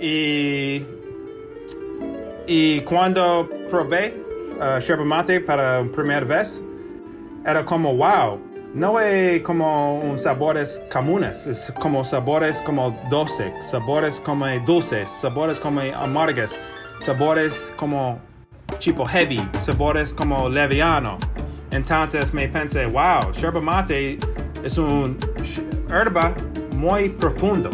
Y, y cuando probé uh, yerba mate para primera vez, era como wow. No es como sabores comunes, es como sabores como dulces, sabores como dulces, sabores como amargas, sabores como tipo heavy, sabores como leviano. Entonces me pensé, wow, yerba mate es un herba muy profundo.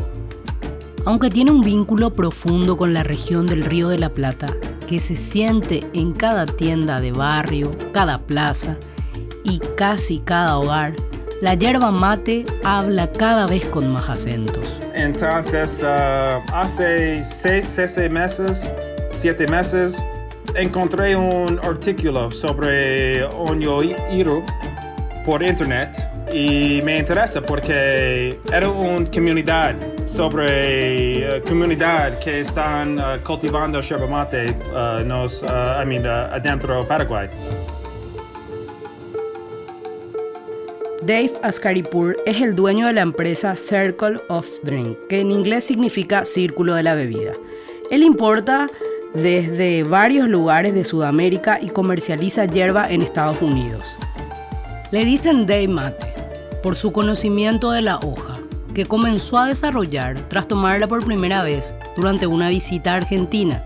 Aunque tiene un vínculo profundo con la región del Río de la Plata, que se siente en cada tienda de barrio, cada plaza y casi cada hogar, la yerba mate habla cada vez con más acentos. Entonces, uh, hace seis, seis meses, siete meses, encontré un artículo sobre Oñoiro por internet y me interesa porque era una comunidad sobre uh, comunidad que están uh, cultivando yerba mate uh, nos, I mean, adentro Paraguay. Dave Ascaripur es el dueño de la empresa Circle of Drink, que en inglés significa círculo de la bebida. Él importa desde varios lugares de Sudamérica y comercializa hierba en Estados Unidos. Le dicen Day Mate por su conocimiento de la hoja, que comenzó a desarrollar tras tomarla por primera vez durante una visita a Argentina.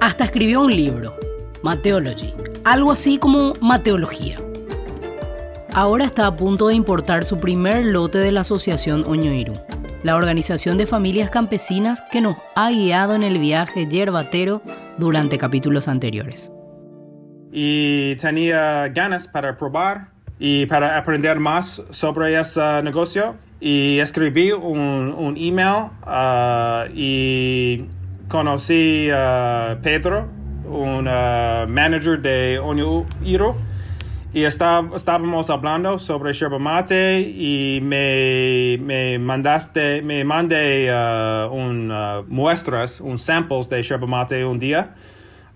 Hasta escribió un libro, Mateology, algo así como mateología. Ahora está a punto de importar su primer lote de la Asociación Oñoiru, la organización de familias campesinas que nos ha guiado en el viaje yerbatero durante capítulos anteriores. Y tenía ganas para probar y para aprender más sobre ese negocio y escribí un, email uh, y conocí a Pedro, un uh, manager de Oñoiro y estábamos hablando sobre yerba mate y me, me mandaste, me mandé uh, un, uh, muestras, un samples de yerba mate un día,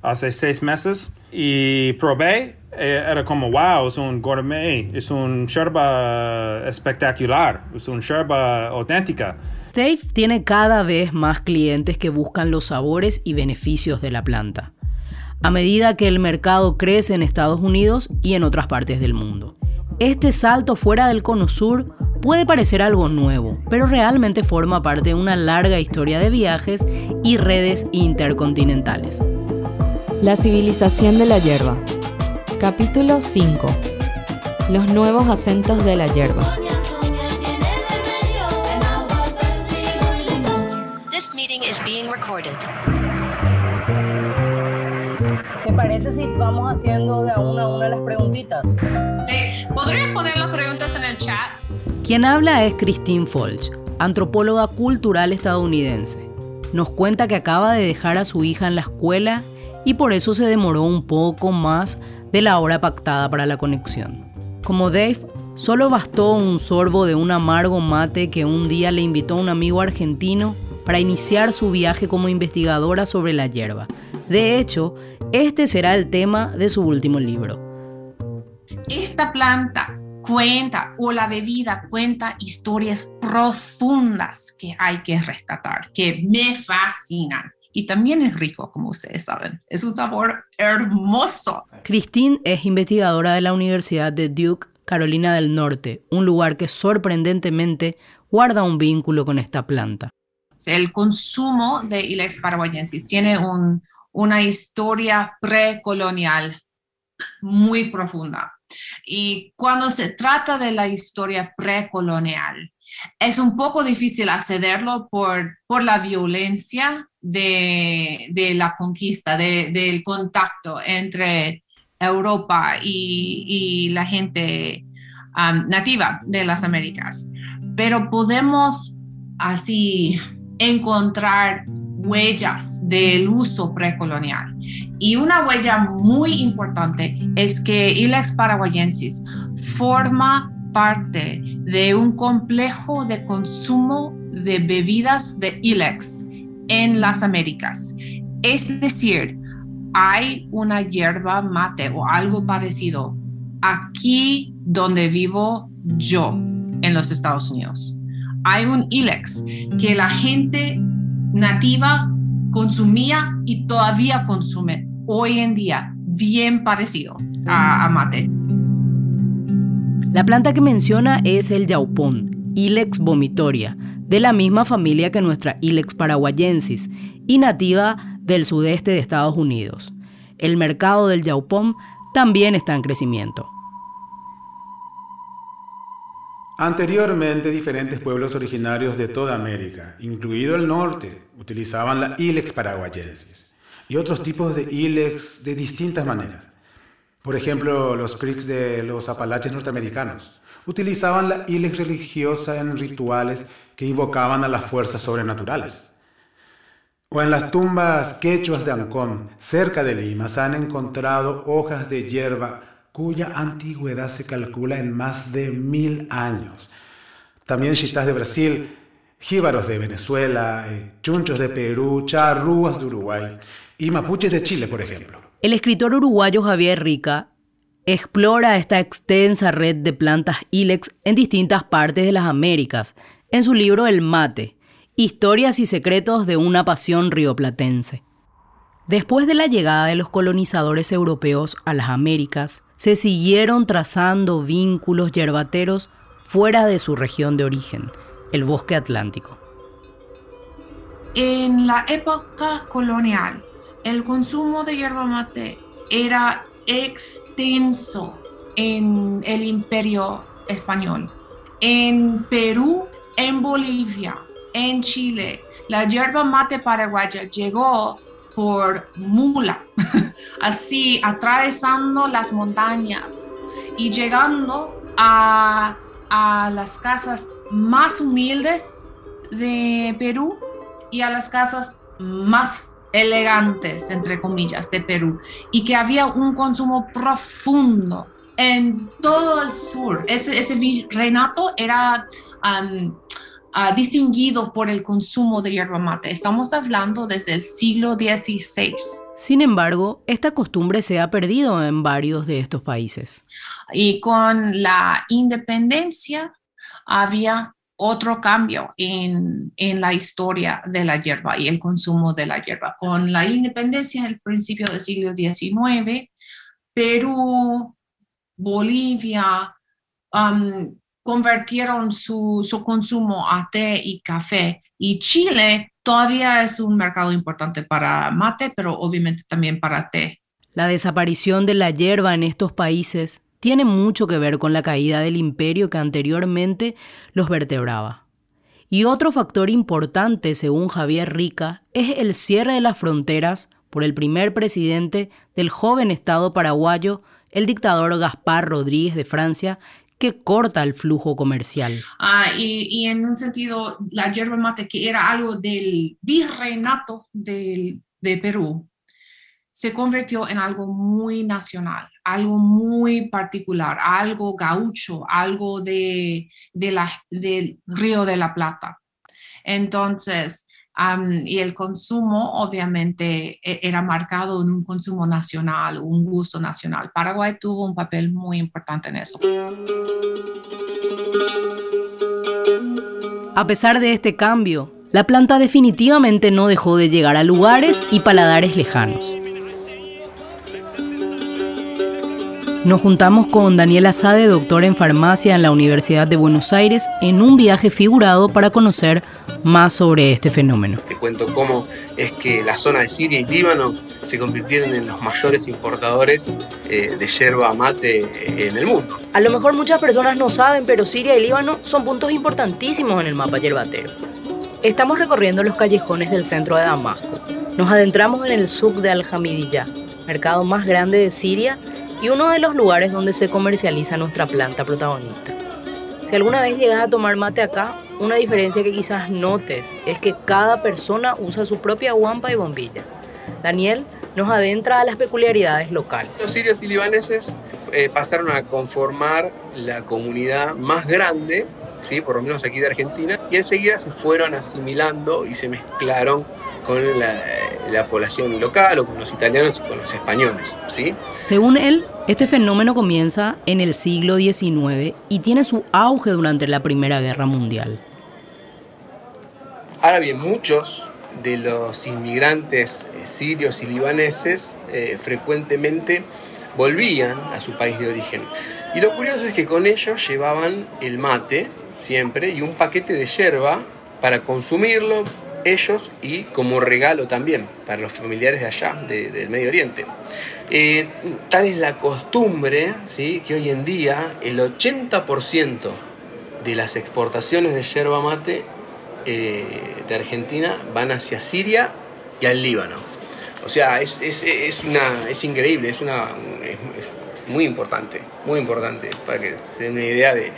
hace seis meses, y probé, era como, wow, es un gourmet, es un yerba espectacular, es un yerba auténtica. Dave tiene cada vez más clientes que buscan los sabores y beneficios de la planta a medida que el mercado crece en Estados Unidos y en otras partes del mundo. Este salto fuera del cono sur puede parecer algo nuevo, pero realmente forma parte de una larga historia de viajes y redes intercontinentales. La civilización de la hierba. Capítulo 5. Los nuevos acentos de la hierba. parece si vamos haciendo de una a una las preguntitas? Sí, ¿podrías poner las preguntas en el chat? Quien habla es Christine Folch, antropóloga cultural estadounidense. Nos cuenta que acaba de dejar a su hija en la escuela y por eso se demoró un poco más de la hora pactada para la conexión. Como Dave, solo bastó un sorbo de un amargo mate que un día le invitó un amigo argentino para iniciar su viaje como investigadora sobre la hierba. De hecho, este será el tema de su último libro. Esta planta cuenta o la bebida cuenta historias profundas que hay que rescatar, que me fascinan. Y también es rico, como ustedes saben. Es un sabor hermoso. Christine es investigadora de la Universidad de Duke, Carolina del Norte, un lugar que sorprendentemente guarda un vínculo con esta planta. El consumo de Ilex paraguayensis tiene un, una historia precolonial muy profunda. Y cuando se trata de la historia precolonial, es un poco difícil accederlo por, por la violencia de, la conquista, del contacto entre Europa y, la gente um, nativa de las Américas. Pero podemos así encontrar huellas del uso precolonial. Y una huella muy importante es que Ilex paraguayensis forma parte de un complejo de consumo de bebidas de Ilex en las Américas. Es decir, hay una hierba mate o algo parecido aquí donde vivo yo en los Estados Unidos. Hay un Ilex que la gente nativa consumía y todavía consume hoy en día, bien parecido a, mate. La planta que menciona es el yaupón, Ilex vomitoria, de la misma familia que nuestra Ilex paraguayensis y nativa del sudeste de Estados Unidos. El mercado del yaupón también está en crecimiento. Anteriormente, diferentes pueblos originarios de toda América, incluido el norte, utilizaban la Ilex paraguayensis y otros tipos de Ilex de distintas maneras. Por ejemplo, los Creeks de los Apalaches norteamericanos utilizaban la Ilex religiosa en rituales que invocaban a las fuerzas sobrenaturales. O en las tumbas quechuas de Ancón, cerca de Lima, se han encontrado hojas de hierba cuya antigüedad se calcula en más de mil años. También chitas de Brasil, jíbaros de Venezuela, eh, chunchos de Perú, charrúas de Uruguay y mapuches de Chile, por ejemplo. El escritor uruguayo Javier Rica explora esta extensa red de plantas ilex en distintas partes de las Américas en su libro El mate, historias y secretos de una pasión rioplatense. Después de la llegada de los colonizadores europeos a las Américas, se siguieron trazando vínculos yerbateros fuera de su región de origen, el bosque atlántico. En la época colonial, el consumo de yerba mate era extenso en el imperio español. En Perú, en Bolivia, en Chile, la yerba mate paraguaya llegó por mula, así atravesando las montañas y llegando a, las casas más humildes de Perú y a las casas más elegantes, entre comillas, de Perú, y que había un consumo profundo en todo el sur. Ese, ese reinato era Ah, distinguido por el consumo de hierba mate. Estamos hablando desde el siglo XVI. Sin embargo, esta costumbre se ha perdido en varios de estos países. Y con la independencia había otro cambio en, en, la historia de la hierba y el consumo de la hierba. Con la independencia el principio del siglo XIX, Perú, Bolivia, um, convirtieron su, consumo a té y café. Y Chile todavía es un mercado importante para mate, pero obviamente también para té. La desaparición de la hierba en estos países tiene mucho que ver con la caída del imperio que anteriormente los vertebraba. Y otro factor importante, según Javier Rica, es el cierre de las fronteras por el primer presidente del joven Estado paraguayo, el dictador Gaspar Rodríguez de Francia, que corta el flujo comercial. Ah, y, en un sentido, la yerba mate, que era algo del virreinato de Perú, se convirtió en algo muy nacional, algo muy particular, algo gaucho, algo de, del Río de la Plata. Entonces, y el consumo obviamente e, era marcado en un consumo nacional, un gusto nacional. Paraguay tuvo un papel muy importante en eso. A pesar de este cambio, la planta definitivamente no dejó de llegar a lugares y paladares lejanos. Nos juntamos con Daniel Asade, doctor en farmacia en la Universidad de Buenos Aires, en un viaje figurado para conocer más sobre este fenómeno. Te cuento cómo es que la zona de Siria y Líbano se convirtieron en los mayores importadores eh, de yerba mate en el mundo. A lo mejor muchas personas no saben, pero Siria y Líbano son puntos importantísimos en el mapa yerbatero. Estamos recorriendo los callejones del centro de Damasco. Nos adentramos en el Suk de Al-Hamidiyah, mercado más grande de Siria y uno de los lugares donde se comercializa nuestra planta protagonista. Si alguna vez llegas a tomar mate acá, una diferencia que quizás notes es que cada persona usa su propia guampa y bombilla. Daniel nos adentra a las peculiaridades locales. Los sirios y libaneses eh, pasaron a conformar la comunidad más grande, ¿sí? por lo menos aquí de Argentina, y enseguida se fueron asimilando y se mezclaron con la, la población local o con los italianos y con los españoles. ¿sí? Según él, este fenómeno comienza en el siglo XIX y tiene su auge durante la Primera Guerra Mundial. Ahora bien, muchos de los inmigrantes eh, sirios y libaneses eh, frecuentemente volvían a su país de origen. Y lo curioso es que con ellos llevaban el mate siempre y un paquete de yerba para consumirlo ellos y como regalo también para los familiares de allá, del Medio Oriente. Eh, tal es la costumbre ¿sí? que hoy en día el 80% de las exportaciones de yerba mate eh, de Argentina van hacia Siria y al Líbano. O sea, es, una, es increíble, es, una, muy importante, muy importante, para que se den una idea de,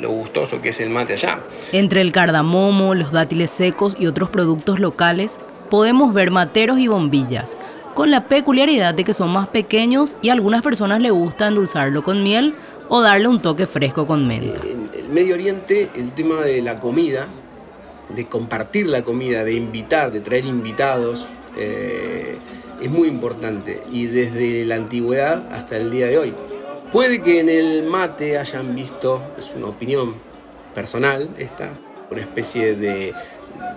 lo gustoso que es el mate allá. Entre el cardamomo, los dátiles secos y otros productos locales, podemos ver materos y bombillas, con la peculiaridad de que son más pequeños y a algunas personas le gusta endulzarlo con miel o darle un toque fresco con menta. En el Medio Oriente el tema de la comida de compartir la comida, de invitar, de traer invitados, eh, es muy importante y desde la antigüedad hasta el día de hoy. Puede que en el mate hayan visto, es una opinión personal esta, una especie de,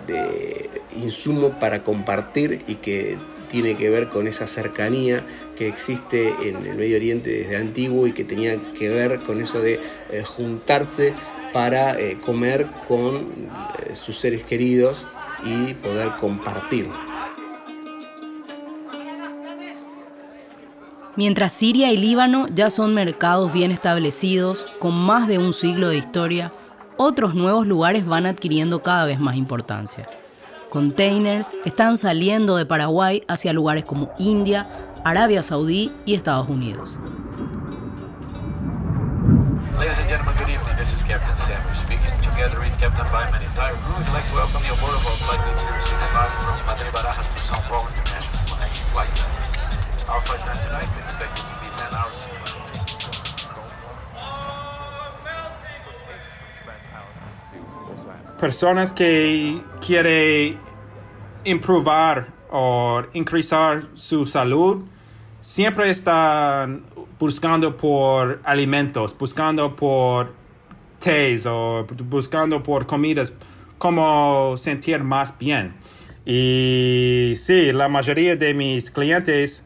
de insumo para compartir y que tiene que ver con esa cercanía que existe en el Medio Oriente desde antiguo y que tenía que ver con eso de eh, juntarse para eh, comer con eh, sus seres queridos y poder compartir. Mientras Siria y Líbano ya son mercados bien establecidos, con más de un siglo de historia, otros nuevos lugares van adquiriendo cada vez más importancia. Containers están saliendo de Paraguay hacia lugares como India, Arabia Saudí y Estados Unidos. Ladies and gentlemen, good evening. This is Captain Samuel speaking. Together in Captain Byman entire crew, we'd like to welcome you aboard of our flight 065 from Madrid Barajas to São Paulo International Connection flight. Personas que quieren improvar o increasar su salud siempre están buscando por alimentos, buscando por tés o buscando por comidas, como sentir más bien. Y sí, la mayoría de mis clientes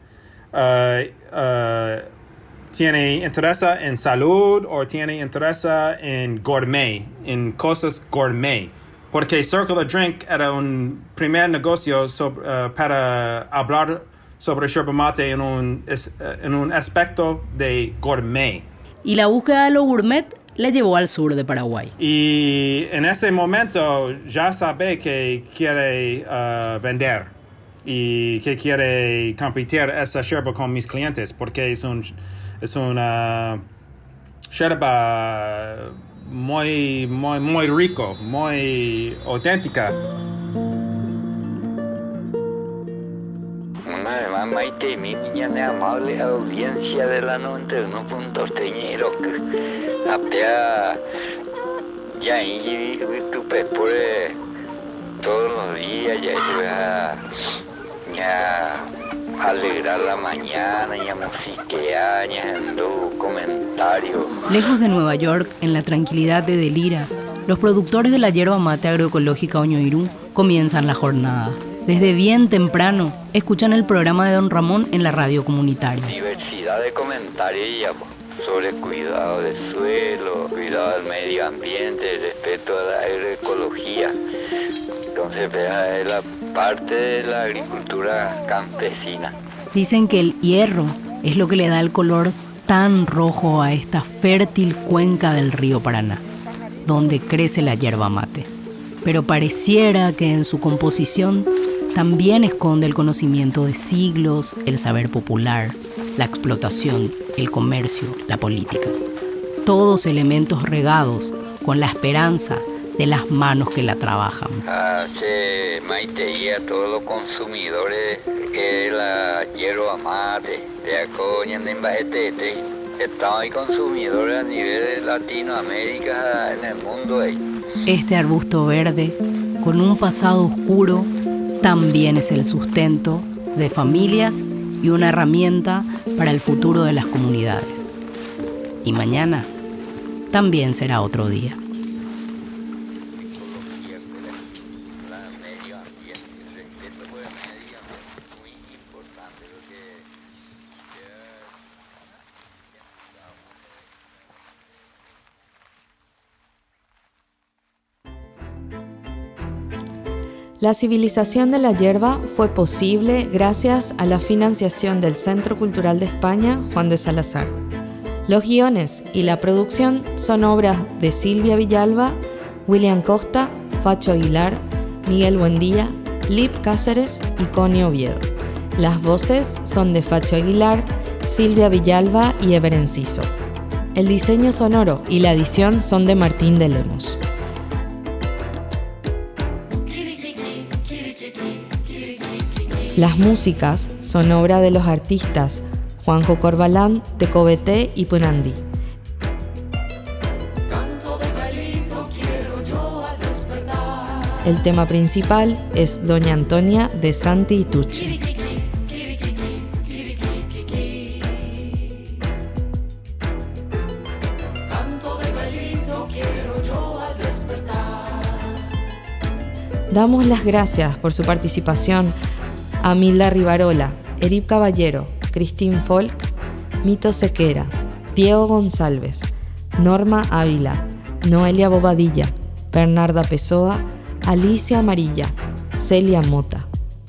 tiene interés en salud o tiene interés en gourmet, en cosas gourmet. Porque Circle of Drink era un primer negocio uh, para hablar sobre yerba mate en un, eh, en un aspecto de gourmet. Y la búsqueda de lo gourmet le llevó al sur de Paraguay. Y en ese momento ya sabe que quiere uh, vender y que quiere competir esa yerba con mis clientes porque es, un, es una yerba muy, muy, muy rico, muy auténtica. Maite y mi niña amable audiencia de la 91.3 Ñero apea ya y tu todos los días ya ya alegrar la mañana ya musiquear en comentarios lejos de Nueva York en la tranquilidad de Delira los productores de la hierba mate agroecológica Oñoirú comienzan la jornada desde bien temprano escuchan el programa de Don Ramón en la radio comunitaria. Diversidad de comentarios sobre cuidado del suelo, cuidado del medio ambiente, respeto a la agroecología. Entonces, es la parte de la agricultura campesina. Dicen que el hierro es lo que le da el color tan rojo a esta fértil cuenca del río Paraná, donde crece la hierba mate. Pero pareciera que en su composición también esconde el conocimiento de siglos, el saber popular, la explotación, el comercio, la política. Todos elementos regados con la esperanza de las manos que la trabajan. Hace maite y a todos los consumidores que la hierba mate, de acoña de embajete, estamos ahí consumidores a nivel de Latinoamérica, en el mundo. Este arbusto verde, con un pasado oscuro, también es el sustento de familias y una herramienta para el futuro de las comunidades. Y mañana también será otro día. La civilización de la hierba fue posible gracias a la financiación del Centro Cultural de España Juan de Salazar. Los guiones y la producción son obras de Silvia Villalba, William Costa, Facho Aguilar, Miguel Buendía, Lip Cáceres y Connie Oviedo. Las voces son de Facho Aguilar, Silvia Villalba y Ever Enciso. El diseño sonoro y la edición son de Martín de Lemos. Las músicas son obra de los artistas Juanjo Corbalán, Tecobete y Punandí. El tema principal es Doña Antonia de Santi y Tucci. Damos las gracias por su participación a Milda Rivarola, Erip Caballero, Cristín Folk, Mito Sequera, Diego González, Norma Ávila, Noelia Bobadilla, Bernarda Pessoa, Alicia Amarilla, Celia Mota,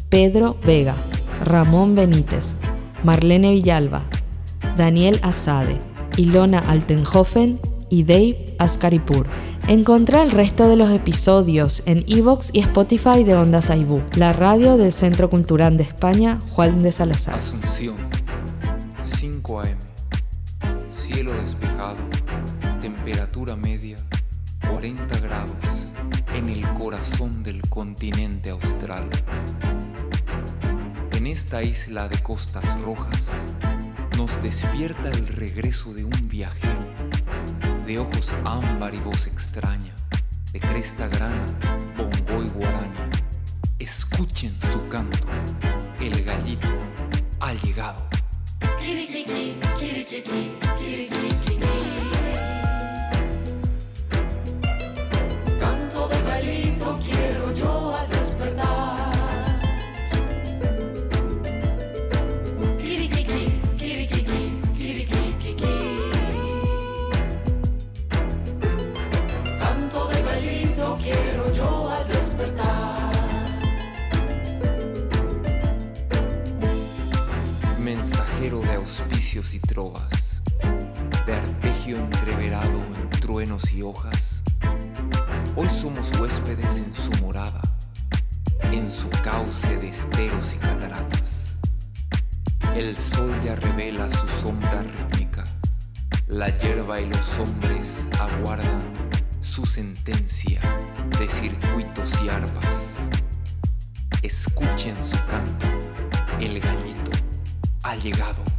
Pedro Vega, Ramón Benítez, Marlene Villalba, Daniel Asade, Ilona Altenhofen y Dave Ascaripur. Encontrá el resto de los episodios en Evox y Spotify de Onda Saibú, la radio del Centro Cultural de España Juan de Salazar. Asunción, 5 AM, cielo despejado, temperatura media 40 grados en el corazón del continente austral. En esta isla de costas rojas nos despierta el regreso de un viajero, de ojos ámbar y voz extraña, de cresta grana, bongo y guaraña. Escuchen su canto, el gallito ha llegado. Canto de gallito quiero yo al despertar. De auspicios y trovas, de arpegio entreverado en truenos y hojas, hoy somos huéspedes en su morada, en su cauce de esteros y cataratas. El sol ya revela su sombra rítmica, la hierba y los hombres aguardan su sentencia de circuitos y arpas. Escuchen su canto, el gallito ha llegado.